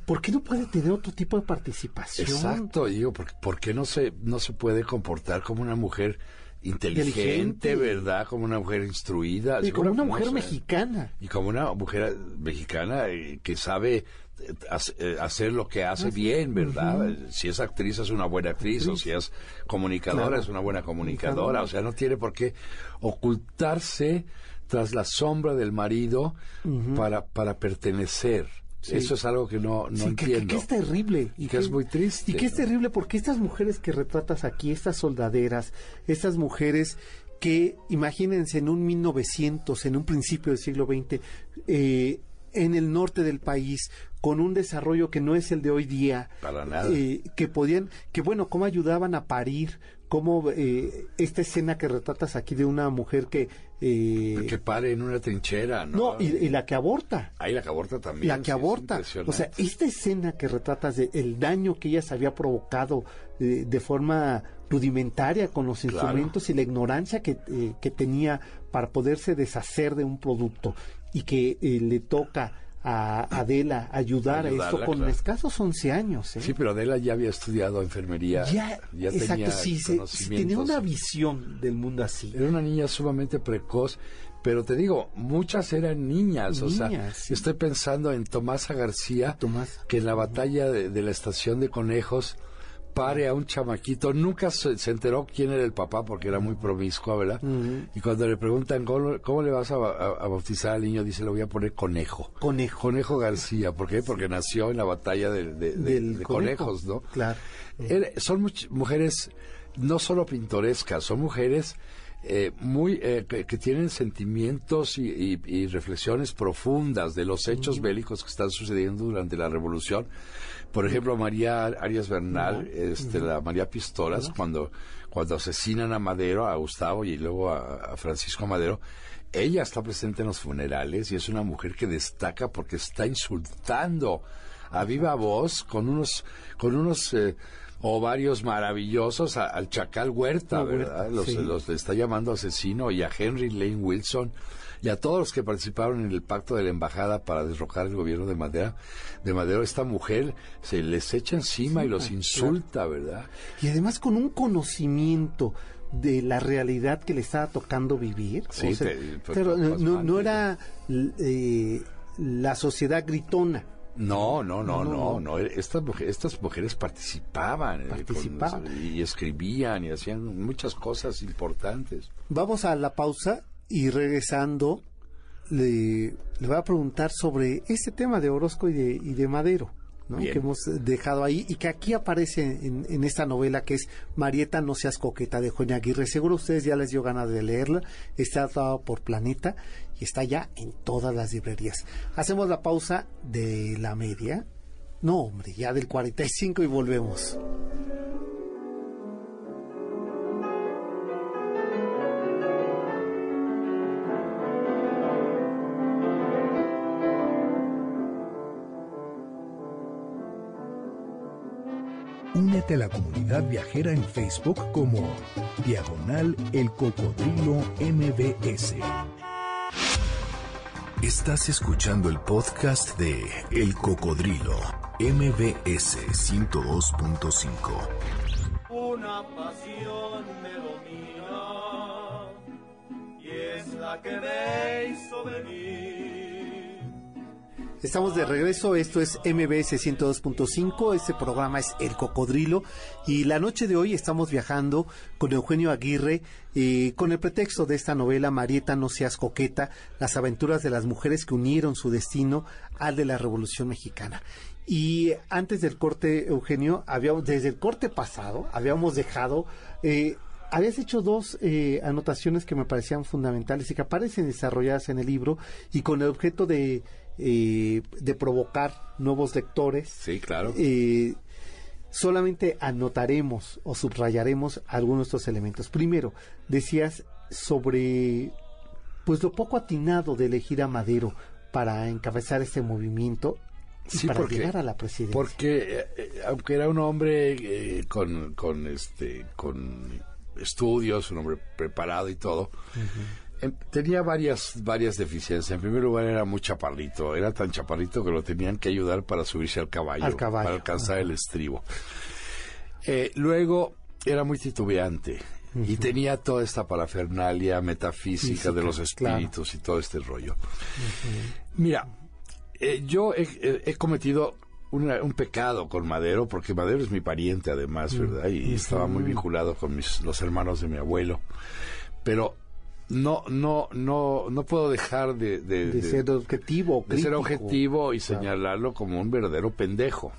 ¿por, qué no puede tener otro tipo de participación? Exacto, y digo, ¿por, por qué no se, no se puede comportar como una mujer inteligente, Inteligente. verdad? Como una mujer instruida. Y Sí, como una mujer mexicana. Y como una mujer mexicana eh, que sabe eh, hace- eh, hacer lo que hace bien, ¿verdad? Si es actriz es una buena actriz, o si es comunicadora Claro. es una buena comunicadora, o sea, no tiene por qué ocultarse tras la sombra del marido para, para pertenecer. Eso es algo que no, no Sí, que- que- entiendo. Que, es terrible. Y que es muy triste, Y que es terrible porque estas mujeres que retratas aquí, estas soldaderas, estas mujeres que, imagínense, en un 1900, en un principio del siglo XX, eh, en el norte del país, con un desarrollo que no es el de hoy día, Para nada. eh, que podían, que bueno, cómo ayudaban a parir, cómo eh, esta escena que retratas aquí de una mujer que... eh, que pare en una trinchera, ¿no? no, y, y la que aborta. Ahí la que aborta también. La que aborta. O sea, esta escena que retratas de el daño que ellas había provocado eh, de forma rudimentaria con los Claro. instrumentos y la ignorancia que, eh, que tenía para poderse deshacer de un producto y que eh, le toca a Adela ayudar a esto con claro. escasos 11 años. ¿eh? Sí, pero Adela ya había estudiado enfermería. ya, ya exacto, tenía sí, se- tenía una visión del mundo así. Era una niña sumamente precoz, pero te digo, muchas eran niñas. o sea, Niñas, sí. estoy pensando en Tomasa García, Tomás. que en la batalla de, de la estación de conejos pare a un chamaquito. Nunca se, se enteró quién era el papá porque era muy promiscua, ¿verdad? Y cuando le preguntan ¿cómo, cómo le vas a, a- a bautizar al niño, dice, le voy a poner conejo. Conejo. Conejo García, ¿por qué? Porque nació en la batalla de, de- de- Del de conejo. conejos, ¿no? Claro. Era- son much- mujeres no solo pintorescas, son mujeres eh, muy eh, que, que tienen sentimientos y, y- y reflexiones profundas de los hechos bélicos que están sucediendo durante la revolución. Por ejemplo, María Arias Bernal, este, la María Pistolas, cuando, cuando asesinan a Madero, a Gustavo y luego a, a Francisco Madero, ella está presente en los funerales y es una mujer que destaca porque está insultando a viva voz con unos con unos eh, ovarios maravillosos a- al Chacal Huerta, ¿verdad? Los, sí. los está llamando asesino y a Henry Lane Wilson y a todos los que participaron en el pacto de la embajada para derrocar el gobierno de Madera, de Madero, esta mujer se les echa encima y los insulta, ¿verdad? Y además con un conocimiento de la realidad que le estaba tocando vivir. Sí, O sea, te- fue claro, no, no- no pasmante. era eh, la sociedad gritona. No, no, no, No, no, no. Estas, mujeres, estas mujeres participaban, eh, con- Participaban. y escribían y hacían muchas cosas importantes. Vamos a la pausa y regresando le, le voy a preguntar sobre este tema de Orozco y de, y de Madero. que hemos dejado ahí y que aquí aparece en, en esta novela que es Marieta no seas coqueta de Joña Aguirre. Seguro ustedes ya les dio ganas de leerla. Está dado por Planeta y está ya en todas las librerías. Hacemos la pausa de la media. No, hombre, ya del 45 y volvemos. Únete a la comunidad viajera en Facebook como Diagonal El Cocodrilo MBS. Estás escuchando el podcast de El Cocodrilo MBS 102.5. Una pasión me domina y es la que me hizo venir. Estamos de regreso, esto es MBS 102.5, este programa es El Cocodrilo y la noche de hoy estamos viajando con Eugenio Aguirre eh, con el pretexto de esta novela Marieta no seas coqueta, las aventuras de las mujeres que unieron su destino al de la Revolución Mexicana. Y antes del corte, Eugenio, habíamos, desde el corte pasado habíamos dejado... eh, Habías hecho dos eh, anotaciones que me parecían fundamentales y que aparecen desarrolladas en el libro y con el objeto de, eh, de provocar nuevos lectores. Sí, claro. Eh, solamente anotaremos o subrayaremos algunos de estos elementos. Primero, decías sobre pues lo poco atinado de elegir a Madero para encabezar este movimiento y Sí, para porque- llegar a la presidencia. Porque eh, eh, aunque era un hombre eh, con, con este con estudios, un hombre preparado y todo, em, tenía varias varias deficiencias. En primer lugar era muy chaparrito, era tan chaparrito que lo tenían que ayudar para subirse al caballo, Al caballo, para alcanzar el estribo. Eh, luego era muy titubeante y tenía toda esta parafernalia metafísica Física, de los claro. espíritus y todo este rollo. Mira, eh, yo he cometido una- un pecado con Madero, porque Madero es mi pariente además, ¿verdad? Y estaba muy vinculado con mis, los hermanos de mi abuelo. Pero no, no, no, no puedo dejar de, de, De ser objetivo, de ser crítico. objetivo y señalarlo como un verdadero pendejo.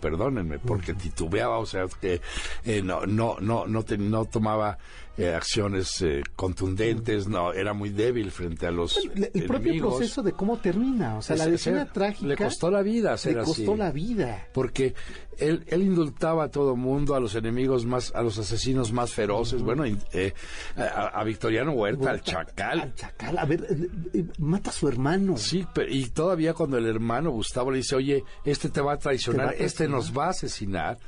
Perdónenme, porque titubeaba, o sea, que eh, no, no, no, no, te- no tomaba eh, acciones eh, contundentes, no, era muy débil frente a los El, el propio proceso de cómo termina, o sea, la escena trágica. Le costó la vida ser Le costó así. la vida. Porque él, él indultaba a todo mundo, a los enemigos más, a los asesinos más feroces, bueno, eh, a, a Victoriano Huerta, al chacal. Al chacal, a ver, eh, eh, mata a su hermano. Sí, pero, y todavía cuando el hermano Gustavo le dice, oye, este te va a traicionar, Te va a este nos va a asesinar,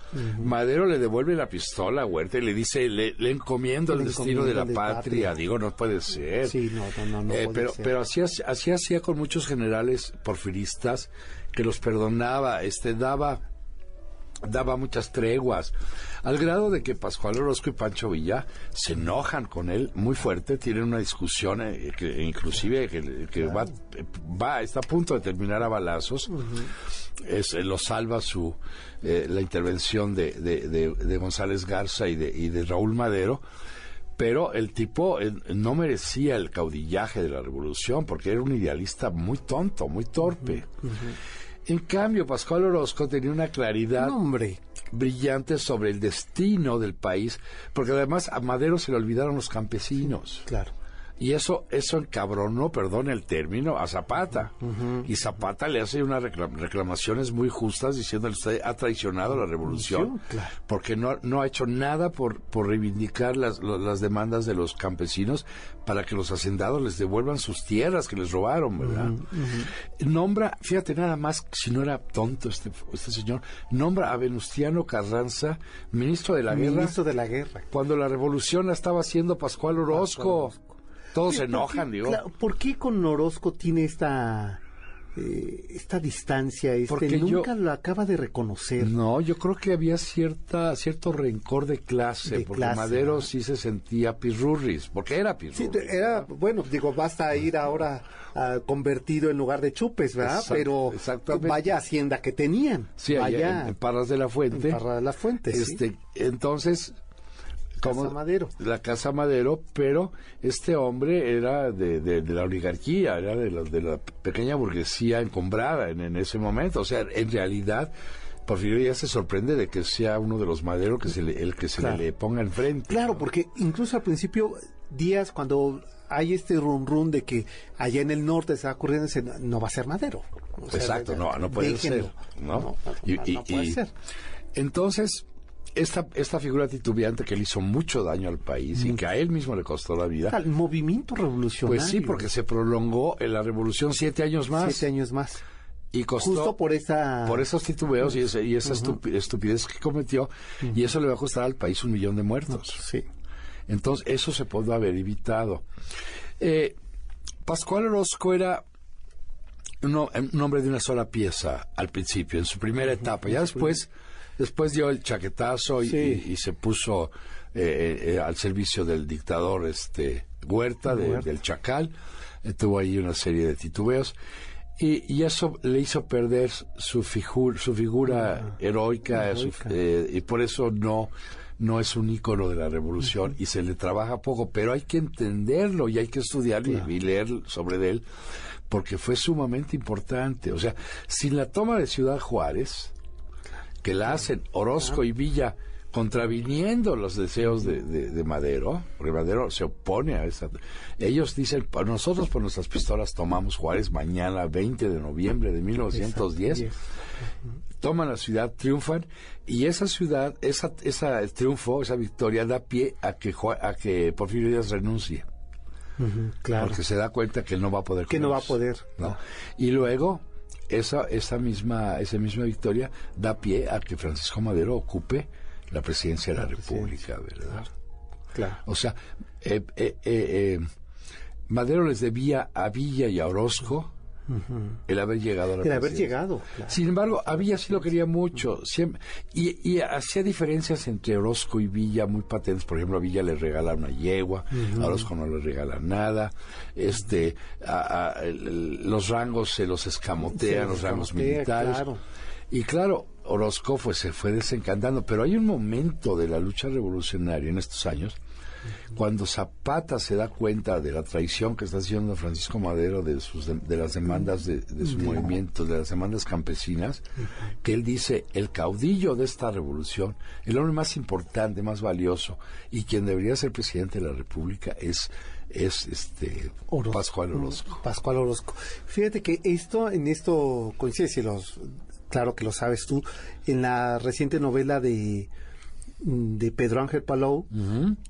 Madero le devuelve la pistola a Huerta y le dice, le, le encomiendo El destino de la patria. patria. Digo, no puede ser. Sí, no, no, no, no Eh, puede pero, ser. pero así, así hacía con muchos generales porfiristas que los perdonaba, este daba daba muchas treguas, al grado de que Pascual Orozco y Pancho Villa se enojan con él muy fuerte, tienen una discusión eh, que inclusive que, que va, va, está a punto de terminar a balazos, es, eh, lo salva su eh, la intervención de, de, de- de González Garza y de, y de Raúl Madero, pero el tipo eh, no merecía el caudillaje de la revolución porque era un idealista muy tonto, muy torpe. En cambio, Pascual Orozco tenía una claridad brillante sobre el destino del país, porque además a Madero se le olvidaron los campesinos. Claro. Y eso, eso encabronó, perdón el término, a Zapata. Y Zapata le hace unas reclam- reclamaciones muy justas diciéndole usted ha traicionado la revolución Claro. porque no, no ha hecho nada por, por reivindicar las, las demandas de los campesinos para que los hacendados les devuelvan sus tierras que les robaron, ¿verdad? Nombra, fíjate nada más, si no era tonto este, este señor, nombra a Venustiano Carranza, ministro de la guerra, Ministro de la guerra. cuando la revolución la estaba haciendo Pascual Orozco. Todos se Oye, ¿por enojan, qué- digo. claro, ¿Por qué con Orozco tiene esta eh, esta distancia? Este, Porque yo- nunca lo acaba de reconocer. No, yo creo que había cierta cierto rencor de clase, De porque clase, Madero ¿no? sí se sentía pirurris, porque era pirurris. Sí, era, bueno, digo, basta ir ahora ah, convertido en lugar de chupes, ¿verdad? Exact- Pero exactamente. vaya hacienda que tenían. Sí, allá en, en Parras de la Fuente. en Parra de la Fuente, sí. este, Casa Madero. La Casa Madero, pero este hombre era de, de- de la oligarquía, era de la, de la pequeña burguesía encombrada en, en ese momento. O sea, en realidad, Porfirio ya se sorprende de que sea uno de los Madero que se le, el que se Claro. le, ponga enfrente. Claro, ¿no? porque incluso al principio, días cuando hay este run run de que allá en el norte se va ocurriendo, no, va a ser Madero. O sea, Exacto, no, no puede déjenlo. ser. ¿no? Y- y- puede y- ser. Entonces, esta, esta figura titubeante que le hizo mucho daño al país y que a él mismo le costó la vida, El movimiento revolucionario. pues sí, porque se prolongó en la revolución siete años más. Siete años más. Y costó Justo por esa... por esos titubeos y, ese- y esa estupi- estupidez que cometió, y eso le va a costar al país un millón de muertos. Sí. Entonces, eso se pudo haber evitado. Eh, Pascual Orozco era un hombre de una sola pieza al principio, en su primera etapa. Ya después, después dio el chaquetazo y, Sí. y- y se puso eh, eh, al servicio del dictador este Huerta, de- Huerta. del Chacal. Eh, tuvo ahí una serie de titubeos. Y, y eso le hizo perder su, figu- su figura heroica, su- Heroica. eh, y por eso no no es un ícono de la revolución y se le trabaja poco, pero hay que entenderlo y hay que estudiarlo y- y, leer sobre él porque fue sumamente importante. O sea, sin la toma de Ciudad Juárez, que la hacen Orozco y Villa contraviniendo los deseos de, de- de Madero, porque Madero se opone a esa... Ellos dicen, "Pa- nosotros por nuestras pistolas tomamos Juárez mañana 20 de noviembre de 1910 toman la ciudad, triunfan y esa ciudad, esa, esa triunfo, esa victoria da pie a que a que Porfirio Díaz renuncie, claro. porque se da cuenta que no va a poder. Que no va a poder. ¿no? Y luego esa esa misma esa misma victoria da pie a que Francisco Madero ocupe la presidencia de la, República, ¿verdad? Claro. O sea, eh, eh, eh, eh, Madero les debía a Villa y a Orozco el haber llegado a la El haber llegado. claro. Sin embargo, a Villa sí lo quería mucho. Siempre, y, y hacía diferencias entre Orozco y Villa muy patentes. Por ejemplo, a Villa le regala una yegua, a Orozco no le regala nada. Este, a- a- el- el- los rangos se los escamotean, los rangos escamotea, militares. claro. Y claro, Orozco pues, se fue desencantando. Pero hay un momento de la lucha revolucionaria en estos años Cuando Zapata se da cuenta de la traición que está haciendo Francisco Madero de, sus, de, de las demandas de, de su movimiento, de las demandas campesinas, que él dice, el caudillo de esta revolución, el hombre más importante, más valioso, y quien debería ser presidente de la República es es este Orozco. Pascual Orozco. Pascual Orozco. Fíjate que esto, en esto coincide, si los, claro que lo sabes tú, en la reciente novela de, de Pedro Ángel Palou,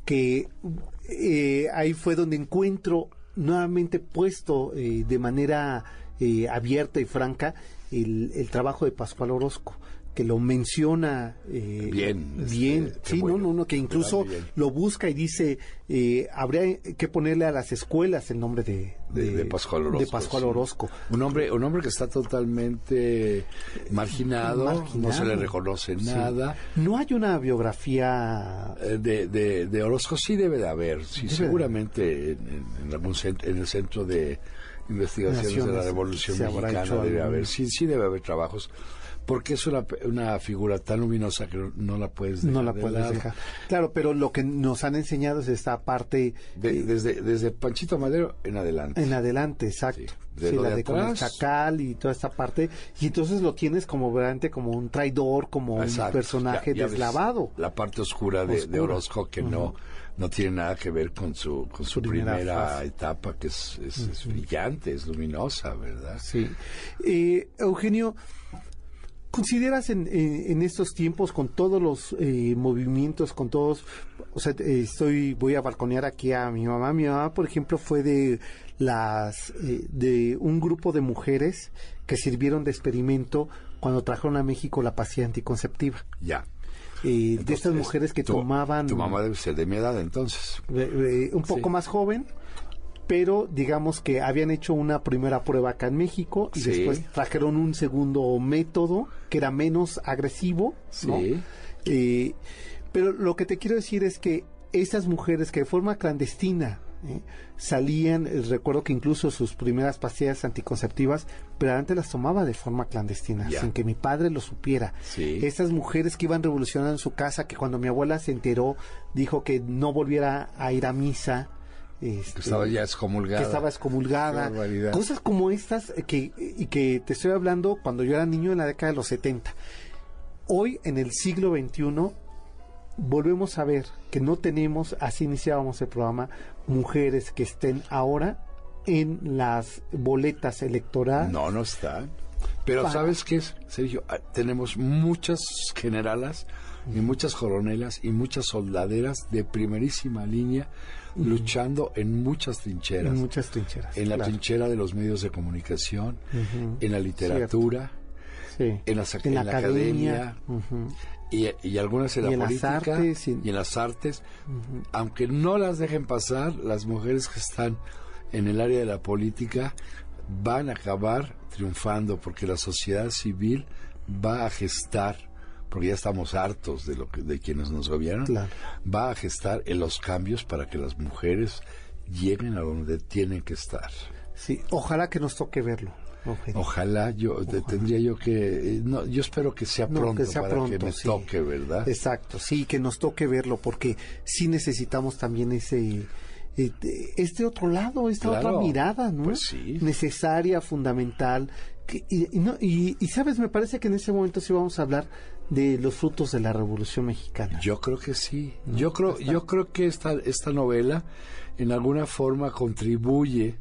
que eh, ahí fue donde encuentro nuevamente puesto eh, de manera eh, abierta y franca el, el trabajo de Pascual Orozco que lo menciona eh, Bien, este, bien, qué sí, bueno, no, no, que incluso lo busca y dice, eh, habría que ponerle a las escuelas el nombre de, De- de Pascual Orozco, de Pascual sí. Orozco. Un hombre, un hombre que está totalmente marginado, no se le reconoce Sí. nada. No hay una biografía Eh, De, Orozco sí debe de haber, sí, Debe seguramente en, algún cent- en el centro de investigaciones de la Revolución Mexicana debe haber, sí, sí debe haber trabajos, porque es una, una figura tan luminosa que no, la puedes dejar no la de puedes lado. dejar. Claro, pero lo que nos han enseñado es esta parte De- eh, desde, desde Panchito Madero en adelante. en adelante, exacto. Sí, de Sí, la de de con el chacal y toda esta parte. Y entonces lo tienes como verdaderamente como un traidor, como Exacto. un personaje Ya- ya ves deslavado. La parte oscura de, de Oscura. Orozco que no no tiene nada que ver con su con su Primera primera, etapa que es, es, es brillante, es luminosa, ¿verdad? Sí. Eh, Eugenio, ¿consideras en, en- en estos tiempos con todos los eh, movimientos, con todos, o sea, eh, estoy, voy a balconear aquí a mi mamá. Mi mamá, por ejemplo, fue de las, eh, de un grupo de mujeres que sirvieron de experimento cuando trajeron a México la pastilla anticonceptiva. Ya. Eh, de estas mujeres que tu- tomaban Tu mamá debe ser de mi edad entonces. un poco Sí. más joven, pero digamos que habían hecho una primera prueba acá en México y Sí. después trajeron un segundo método que era menos agresivo, ¿no? Sí. Eh, pero lo que te quiero decir es que estas mujeres que de forma clandestina ¿eh? salían, eh, recuerdo que incluso sus primeras pastillas anticonceptivas, pero antes las tomaba de forma clandestina, sin que mi padre lo supiera. Sí. Estas mujeres que iban revolucionando en su casa, que cuando mi abuela se enteró, dijo que no volviera a ir a misa. Este, Que estaba ya excomulgada. que estaba excomulgada. Cosas como estas que, y que te estoy hablando cuando yo era niño en la década de los 70. Hoy, en el siglo XXI, volvemos a ver que no tenemos, así iniciábamos el programa, mujeres que estén ahora en las boletas electorales. No, no está. Pero Para- ¿sabes qué es, Sergio? Ah, Tenemos muchas generalas y muchas coronelas y muchas soldaderas de primerísima línea luchando en muchas trincheras. En muchas trincheras. en la claro. trinchera de los medios de comunicación, en la literatura, Sí. en la, En la academia. academia, y, y algunas en Y la en las política artes, y- y en las artes, aunque no las dejen pasar, las mujeres que están en el área de la política van a acabar triunfando porque la sociedad civil va a gestar, porque ya estamos hartos de lo que, de quienes nos gobiernan, Claro. va a gestar en los cambios para que las mujeres lleguen a donde tienen que estar. Sí, ojalá que nos toque verlo. Ojalá yo te- tendría yo que eh, no, yo espero que sea No, pronto que sea para que pronto, me sí. toque, ¿verdad? Exacto, sí, que nos toque verlo, porque sí necesitamos también ese, este otro lado, esta Claro, otra mirada, ¿no? pues sí. Necesaria, fundamental. que- y, y no- y- y, sabes, me parece que en ese momento sí vamos a hablar de los frutos de la Revolución Mexicana. Yo creo que sí. Yo creo yo creo que esta esta novela en alguna forma contribuye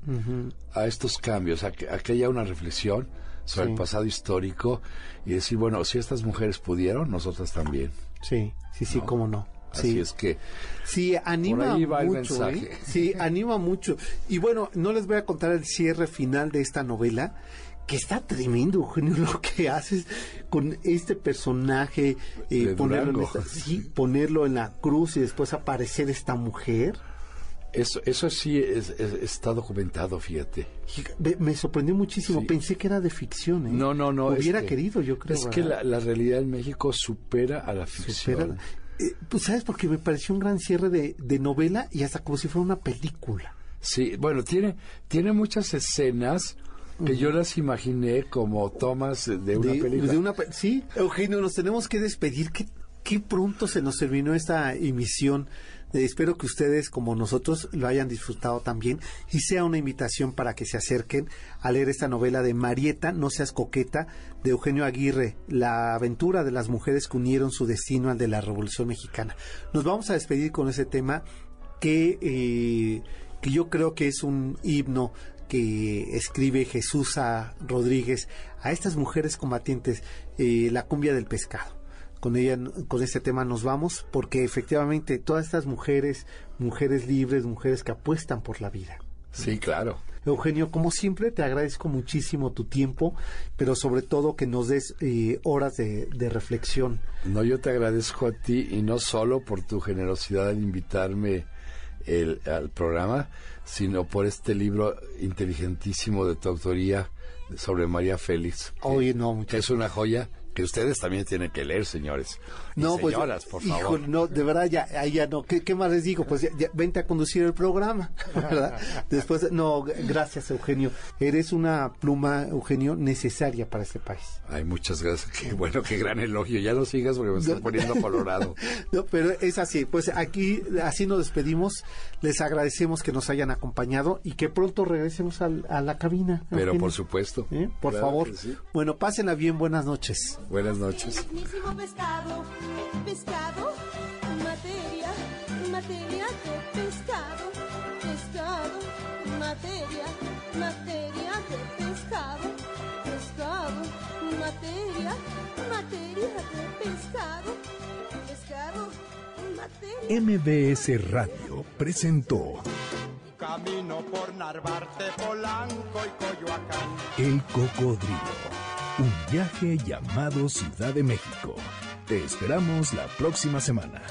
a estos cambios, a que, a que haya una reflexión sobre Sí. el pasado histórico y decir, bueno, si estas mujeres pudieron, nosotras también. Sí, sí, sí, cómo no. Así Sí. es que Sí, anima mucho. ¿eh? Sí, anima mucho. Y bueno, no les voy a contar el cierre final de esta novela, que está tremendo, Eugenio, lo que haces con este personaje, eh, ponerlo, en esta- sí, ponerlo en la cruz y después aparecer esta mujer. eso eso sí es- es- está documentado, fíjate. Me- Me sorprendió muchísimo. Sí. Pensé que era de ficción. ¿eh? No, no, no. Hubiera es que- querido, yo creo. Es que ¿verdad? la, la realidad en México supera a la ficción. Supera- eh, pues sabes, porque me pareció un gran cierre de, de novela y hasta como si fuera una película. Sí, bueno, tiene, tiene muchas escenas que yo las imaginé como tomas de una de, película. de una pe- sí, Eugenio, nos tenemos que despedir. Qué, qué pronto se nos terminó esta emisión espero que ustedes, como nosotros, lo hayan disfrutado también y sea una invitación para que se acerquen a leer esta novela de Marieta, No seas coqueta, de Eugenio Aguirre, la aventura de las mujeres que unieron su destino al de la Revolución Mexicana. Nos vamos a despedir con ese tema que, eh, que yo creo que es un himno que escribe Jesús a Rodríguez a estas mujeres combatientes, eh, la cumbia del pescado. Con ella, con este tema nos vamos, porque efectivamente todas estas mujeres, mujeres libres, mujeres que apuestan por la vida. Sí, claro. Eugenio, como siempre, te agradezco muchísimo tu tiempo, pero sobre todo que nos des eh, horas de, de, reflexión. No, yo te agradezco a ti y no solo por tu generosidad al invitarme el, al programa, sino por este libro inteligentísimo de tu autoría sobre María Félix. Oye, no, que es una joya que ustedes también tienen que leer, señores. Y no, señoras, pues, por favor. No, de verdad, ya, ahí ya no. ¿Qué, ¿Qué, más les digo? Pues ya, ya, vente a conducir el programa, ¿verdad? Después, no, gracias, Eugenio. Eres una pluma, Eugenio, necesaria para este país. Ay, muchas gracias. Qué bueno, qué gran elogio. Ya no sigas porque me estoy no. poniendo colorado. no, pero es así. Pues aquí, así nos despedimos. Les agradecemos que nos hayan acompañado y que pronto regresemos al, a la cabina. Pero Eugenio. por supuesto. ¿Eh? Por Claro favor. sí. Bueno, pásenla bien. Buenas noches. Buenas noches. pescado, pescado, materia, materia de pescado, pescado, materia, materia de pescado, pescado, materia, materia de pescado, pescado, materia. MBS Radio presentó Camino por Narvarte, Polanco y Coyoacán. El Cocodrilo. Un viaje llamado Ciudad de México. Te esperamos la próxima semana.